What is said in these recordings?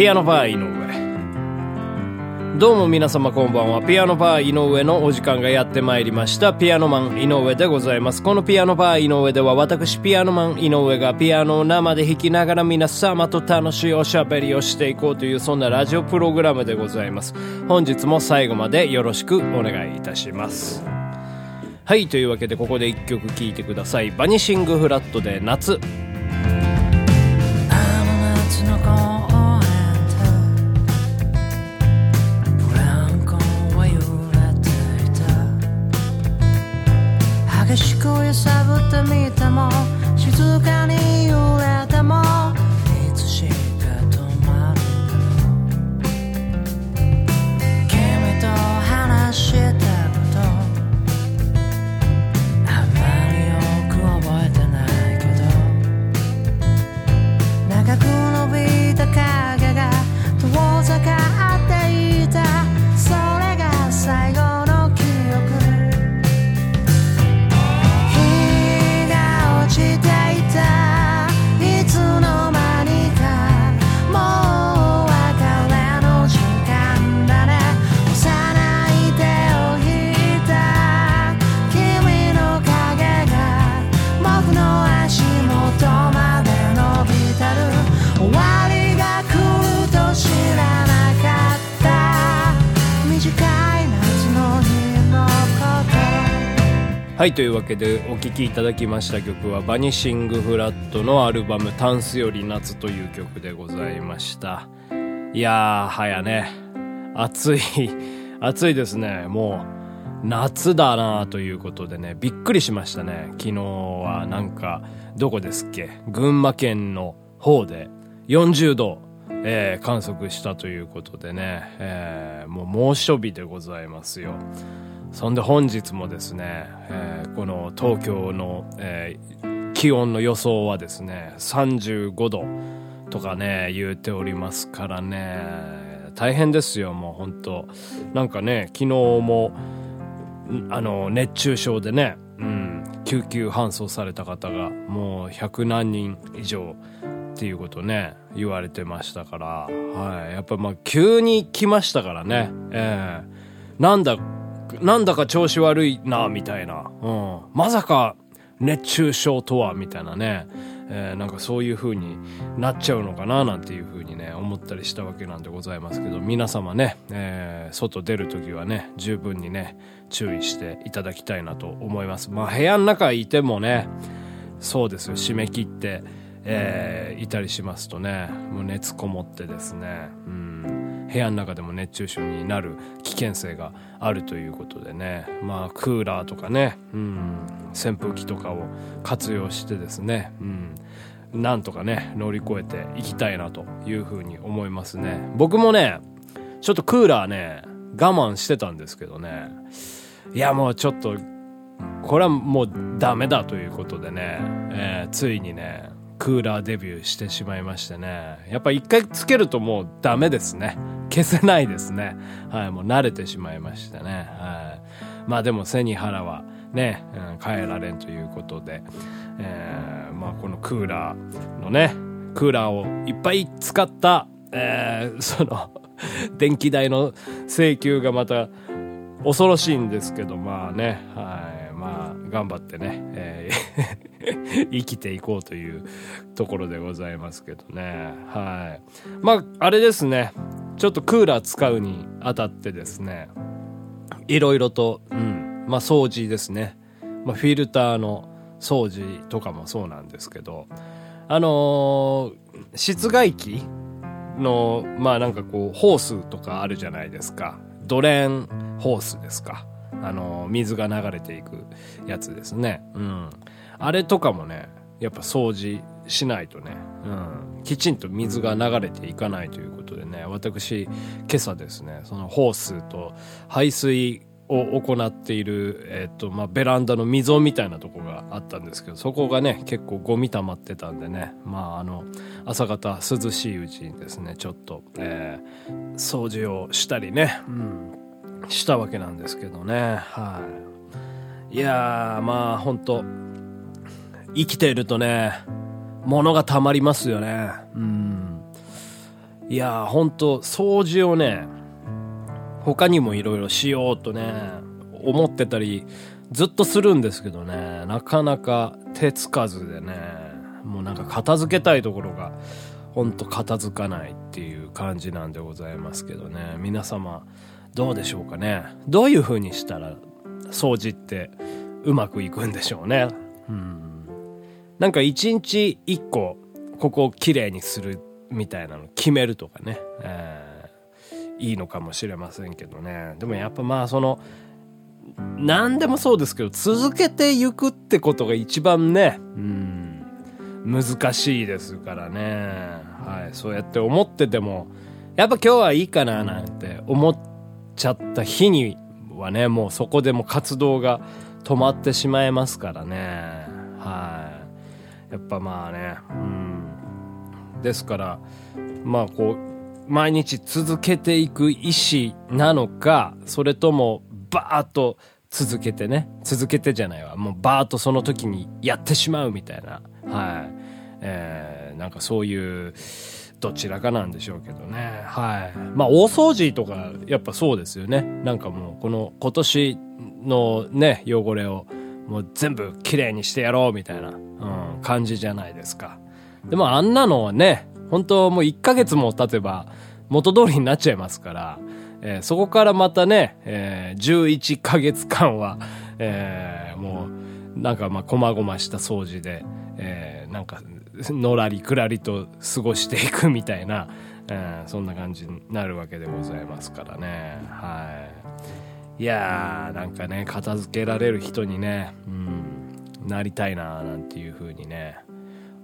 ピアノバー井上どうも皆様こんばんは。ピアノバー井上のお時間がやってまいりました。ピアノマン井上でございます。このピアノバー井上では私ピアノマン井上がピアノを生で弾きながら皆様と楽しいおしゃべりをしていこうというそんなラジオプログラムでございます。本日も最後までよろしくお願いいたします。はい、というわけでここで一曲聴いてください。バニシングフラットで夏。はい、というわけでお聴きいただきました曲はバニシングフラットのアルバムタンスより夏という曲でございました。いやー、はやね。暑い、暑いですね。もう、夏だなということでね、びっくりしましたね。昨日はなんか、どこですっけ？群馬県の方で40度、えー、観測したということでね、えー、もう猛暑日でございますよ。そんで本日もですね、えー、この東京の、えー、気温の予想はですね、35度とかね、言うておりますからね、大変ですよ、もう本当。なんかね、昨日も、あの、熱中症でね、うん、救急搬送された方がもう100何人以上っていうことね、言われてましたから、はい。やっぱまあ急に来ましたからね、えー、なんだなんだか調子悪いな、みたいな。うん。まさか、熱中症とは、みたいなね。えー、なんかそういう風になっちゃうのかな、なんていう風にね、思ったりしたわけなんでございますけど、皆様ね、えー、外出るときはね、十分にね、注意していただきたいなと思います。まあ部屋の中いてもね、そうですよ、締め切って、えー、いたりしますとね、もう熱こもってですね、うん、部屋の中でも熱中症になる危険性があるということでね、まあクーラーとかね、うん、扇風機とかを活用してですね、うん、なんとかね、乗り越えていきたいなというふうに思いますね。僕もね、ちょっとクーラーね、我慢してたんですけどね、いやもうちょっと、これはもうダメだということでね、えー、ついにね、クーラーデビューしてしまいましてね。やっぱ一回つけるともうダメですね。消せないですね。はい、もう慣れてしまいましてね。はい。まあでも背に腹はね、うん、変えられんということで、えー、まあこのクーラーのね、クーラーをいっぱい使った、えー、その電気代の請求がまた恐ろしいんですけど、まあね、はい。頑張ってね、えー 生きていこうというところでございますけどね。はい。まあ、あれですね。ちょっとクーラー使うにあたってですね、いろいろと、うん、まあ掃除ですね。まあフィルターの掃除とかもそうなんですけど、あのー、室外機の、まあなんかこう、ホースとかあるじゃないですか。ドレンホースですか。あの、水が流れていくやつですね。うん。あれとかもね、やっぱ掃除しないとね、うん、きちんと水が流れていかないということでね、私、今朝ですね、そのホースと排水を行っている、えっ、と、まあ、ベランダの溝みたいなとこがあったんですけど、そこがね、結構ゴミ溜まってたんでね、まあ、あの、朝方涼しいうちにですね、ちょっと、えー、掃除をしたりね、うん、したわけなんですけどね、はい。いやー、まあ、本当生きているとね、物が溜まりますよね。うん。いやー、ほんと、掃除をね、他にもいろいろしようとね、思ってたり、ずっとするんですけどね、なかなか手つかずでね、もうなんか片付けたいところが、ほんと片付かないっていう感じなんでございますけどね、皆様、どうでしょうかね。どういう風にしたら、掃除ってうまくいくんでしょうね。うん。なんか一日一個、ここをきれいにするみたいなの決めるとかね、えー、いいのかもしれませんけどね。でもやっぱまあその、何でもそうですけど、続けていくってことが一番ね、うん、難しいですからね。はい、そうやって思ってても、やっぱ今日はいいかななんて思っちゃった日にはね、もうそこでも活動が止まってしまいますからね。はい。やっぱまあね、うん。ですから、まあこう、毎日続けていく意思なのか、それともバーッと続けてね、続けてじゃないわ、もうバーッとその時にやってしまうみたいな、はい。えー、なんかそういう、どちらかなんでしょうけどね。はい。まあ、大掃除とか、やっぱそうですよね。なんかもう、この今年のね、汚れを、もう全部きれいにしてやろうみたいな、うん、感じじゃないですか。でもあんなのはね、本当もう1ヶ月も経てば元通りになっちゃいますから、えー、そこからまたね、えー、11ヶ月間は、えー、もう、なんかまあ、こまごました掃除で、えー、なんか、のらりくらりと過ごしていくみたいな、え ー、そんな感じになるわけでございますからね。はい。いやー、なんかね、片付けられる人にね、うん、なりたいななんていう風にね、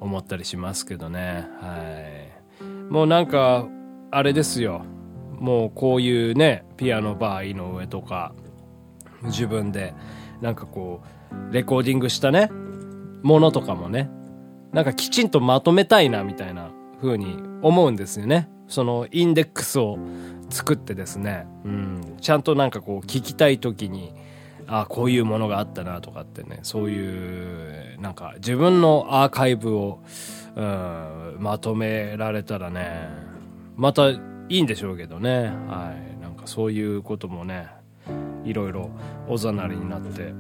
思ったりしますけどね。はい。もうなんか、あれですよ。もうこういうねピアノバー井上とか自分でなんかこうレコーディングしたねものとかもねなんかきちんとまとめたいなみたいな風に思うんですよね。そのインデックスを作ってですね、うん、ちゃんとなんかこう聞きたい時にあこういうものがあったなとかってね。そういうなんか自分のアーカイブを、うん、まとめられたらね。またいいんでしょうけどね。はい。なんかそういうこともねいろいろおざなりになって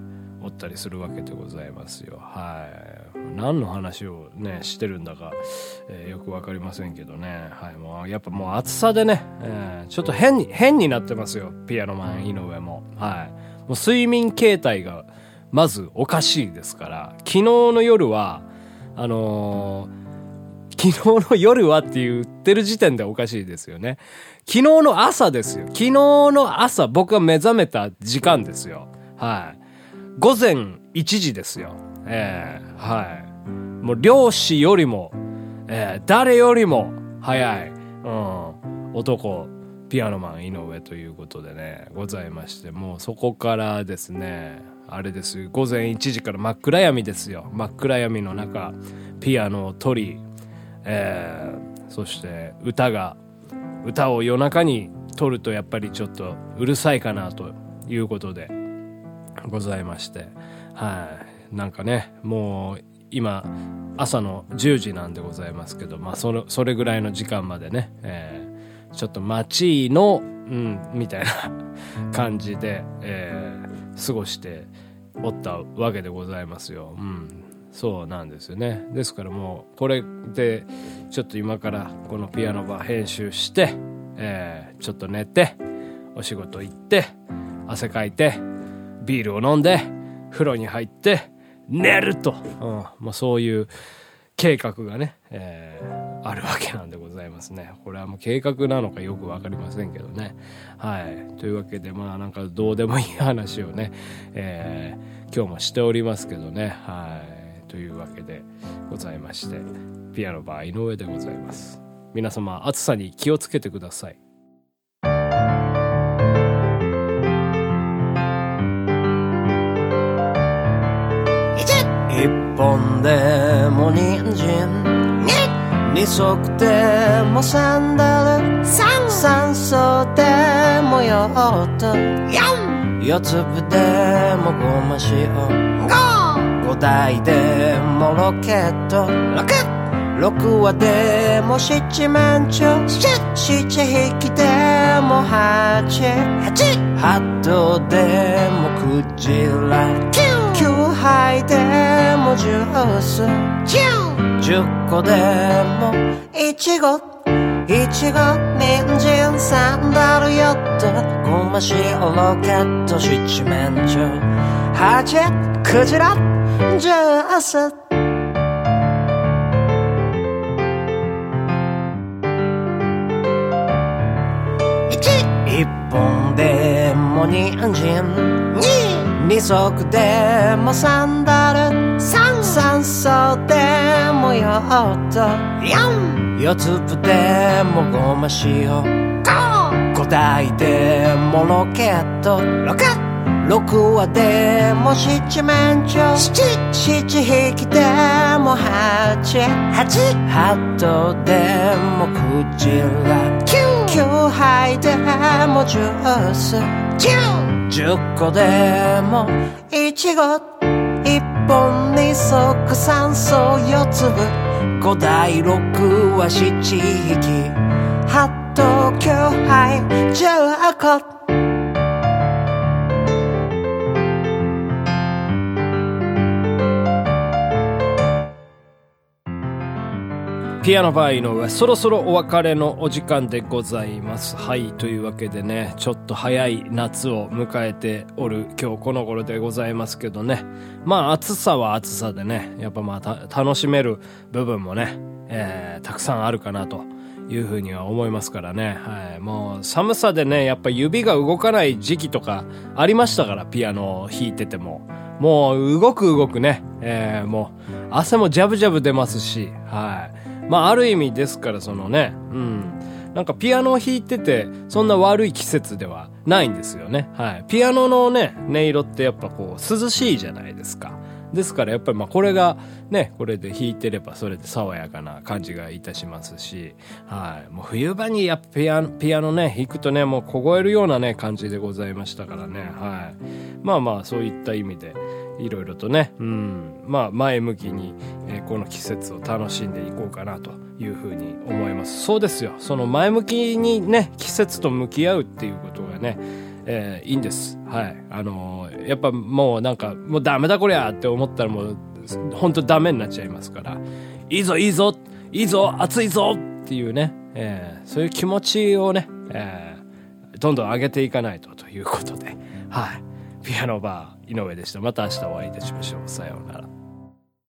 おったりするわけでございますよ。はい。何の話をねしてるんだか、えー、よく分かりませんけどね。はい。もうやっぱもう暑さでね、えー、ちょっと変に変になってますよ。ピアノマン井上も。はい。もう睡眠形態がまずおかしいですから。昨日の夜はあのー昨日の夜はって言ってる時点でおかしいですよね。昨日の朝ですよ。昨日の朝僕が目覚めた時間ですよ。はい。午前1時ですよ。えー、はい。もう漁師よりも、えー、誰よりも早い、うん、男、ピアノマン井上ということでね、ございまして、もうそこからですね、あれです午前1時から真っ暗闇ですよ。真っ暗闇の中、ピアノを取り、えー、そして歌が歌を夜中に撮るとやっぱりちょっとうるさいかなということでございましてはい。なんかねもう今朝の10時なんでございますけどまあそれそれぐらいの時間までね、えー、ちょっと街のうんみたいな 感じで、えー、過ごしておったわけでございますよ。うん。そうなんですよね。ですからもうこれでちょっと今からこのピアノバ編集して、えー、ちょっと寝てお仕事行って汗かいてビールを飲んで風呂に入って寝ると、うんまあ、そういう計画がね、えー、あるわけなんでございますね。これはもう計画なのかよく分かりませんけどね。はい。というわけで、まあなんかどうでもいい話をね、えー、今日もしておりますけどね。はい。というわけでございましてピアノバー井上でございます皆様暑さに気をつけてください本でも人参。二足でもサンダル。三層でもヨット四粒でもごま塩。五台でもロケット。ロケッ六話でも七面鳥。七匹でも八。八頭でもクジラ。九杯でもジュース十個でも。イチゴいちご、人参、サンダル、ヨット、ごましおロケット、七面鳥、ハチ、クジラ、ジュース。一本でも人参、二。二足でもサンダル、三三層でもヨット、四四粒でもごま塩五台でもロケット。六話でも七面鳥。七七匹でも八。八頭でもクジラ。九杯でもジュース。十個でも。いちご一本二足三素四粒五台六は七匹。八頭九杯十個。ピアノバー井上そろそろお別れのお時間でございますはいというわけでねちょっと早い夏を迎えておる今日この頃でございますけどねまあ暑さは暑さでねやっぱまあ楽しめる部分もね、えー、たくさんあるかなというふうには思いますからね。はい。もう寒さでね、やっぱ指が動かない時期とかありましたから、ピアノを弾いてても。もう動く動くね。えー、もう汗もジャブジャブ出ますし、はい。まあある意味ですからそのね、うん。なんかピアノを弾いてて、そんな悪い季節ではないんですよね。はい。ピアノのね、音色ってやっぱこう涼しいじゃないですか。ですからやっぱりまあこれがね、これで弾いてればそれで爽やかな感じがいたしますし、はい。もう冬場にやっぱピアノ、ピアノね、弾くとね、もう凍えるようなね、感じでございましたからね、はい。まあまあそういった意味で、いろいろとね、うん、まあ前向きに、この季節を楽しんでいこうかなというふうに思います。そうですよ。その前向きにね、季節と向き合うっていうことがね、えー、いいんです。はい。あのー、やっぱもうなんか、もうダメだこりゃって思ったらもう、本当ダメになっちゃいますから、いいぞいいぞいいぞ暑いぞっていうね、えー、そういう気持ちをね、えー、どんどん上げていかないとということで、はい。ピアノバー井上でした。また明日お会いいたしましょう。さようなら。